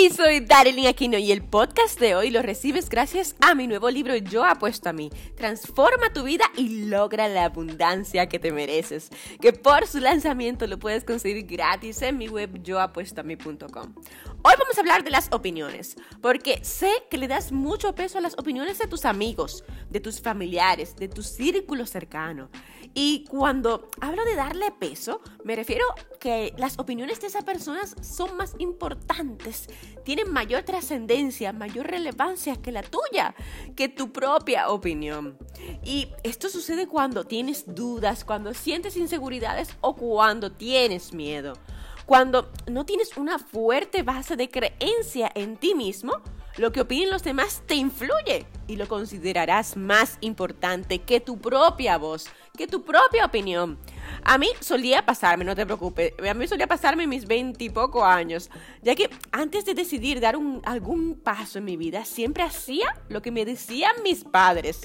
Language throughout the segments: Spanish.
Hey, soy Darilyn Aquino y el podcast de hoy lo recibes gracias a mi nuevo libro Yo apuesto a mí. Transforma tu vida y logra la abundancia que te mereces. Que por su lanzamiento lo puedes conseguir gratis en mi web yoapuestoami.com. Hoy vamos a hablar de las opiniones, porque sé que le das mucho peso a las opiniones de tus amigos, de tus familiares, de tu círculo cercano. Y cuando hablo de darle peso, me refiero que las opiniones de esas personas son más importantes, tienen mayor trascendencia, mayor relevancia que la tuya, que tu propia opinión. Y esto sucede cuando tienes dudas, cuando sientes inseguridades o cuando tienes miedo. Cuando no tienes una fuerte base de creencia en ti mismo, lo que opinen los demás te influye y lo considerarás más importante que tu propia voz, que tu propia opinión. A mí solía pasarme, no te preocupes, a mí solía pasarme mis veintipocos años, ya que antes de decidir dar un, algún paso en mi vida, siempre hacía lo que me decían mis padres.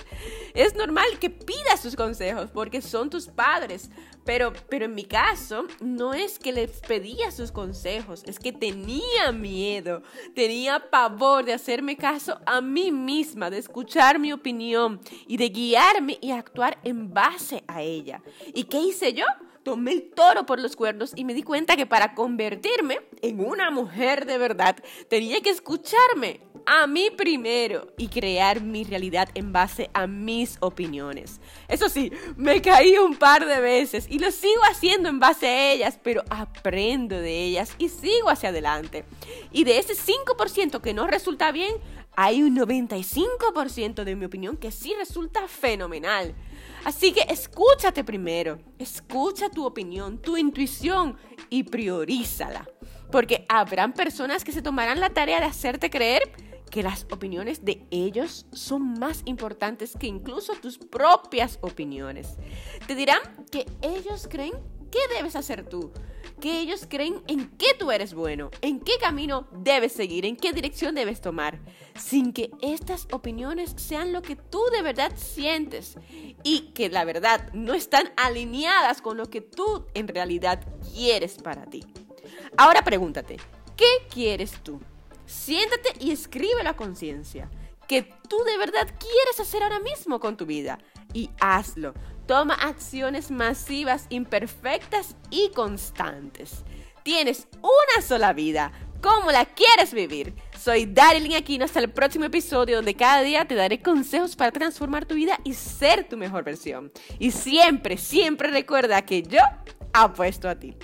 Es normal que pidas sus consejos porque son tus padres, pero, pero en mi caso no es que les pedía sus consejos, es que tenía miedo, tenía pavor de hacerme caso a mí misma, de escuchar mi opinión y de guiarme y actuar en base a ella. ¿Y qué hice yo? tomé el toro por los cuernos y me di cuenta que para convertirme en una mujer de verdad tenía que escucharme a mí primero y crear mi realidad en base a mis opiniones. Eso sí, me caí un par de veces y lo sigo haciendo en base a ellas, pero aprendo de ellas y sigo hacia adelante. Y de ese 5% que no resulta bien, hay un 95% de mi opinión que sí resulta fenomenal. Así que escúchate primero, escucha tu opinión, tu intuición y priorízala. Porque habrán personas que se tomarán la tarea de hacerte creer que las opiniones de ellos son más importantes que incluso tus propias opiniones. Te dirán que ellos creen que debes hacer tú, que ellos creen en qué tú eres bueno, en qué camino debes seguir, en qué dirección debes tomar, sin que estas opiniones sean lo que tú de verdad sientes y que la verdad no están alineadas con lo que tú en realidad quieres para ti. Ahora pregúntate, ¿qué quieres tú? Siéntate y escribe la conciencia que tú de verdad quieres hacer ahora mismo con tu vida y hazlo. Toma acciones masivas, imperfectas y constantes. Tienes una sola vida. ¿Cómo la quieres vivir? Soy Darilyn Aquino. Hasta el próximo episodio donde cada día te daré consejos para transformar tu vida y ser tu mejor versión. Y siempre, siempre recuerda que yo apuesto a ti.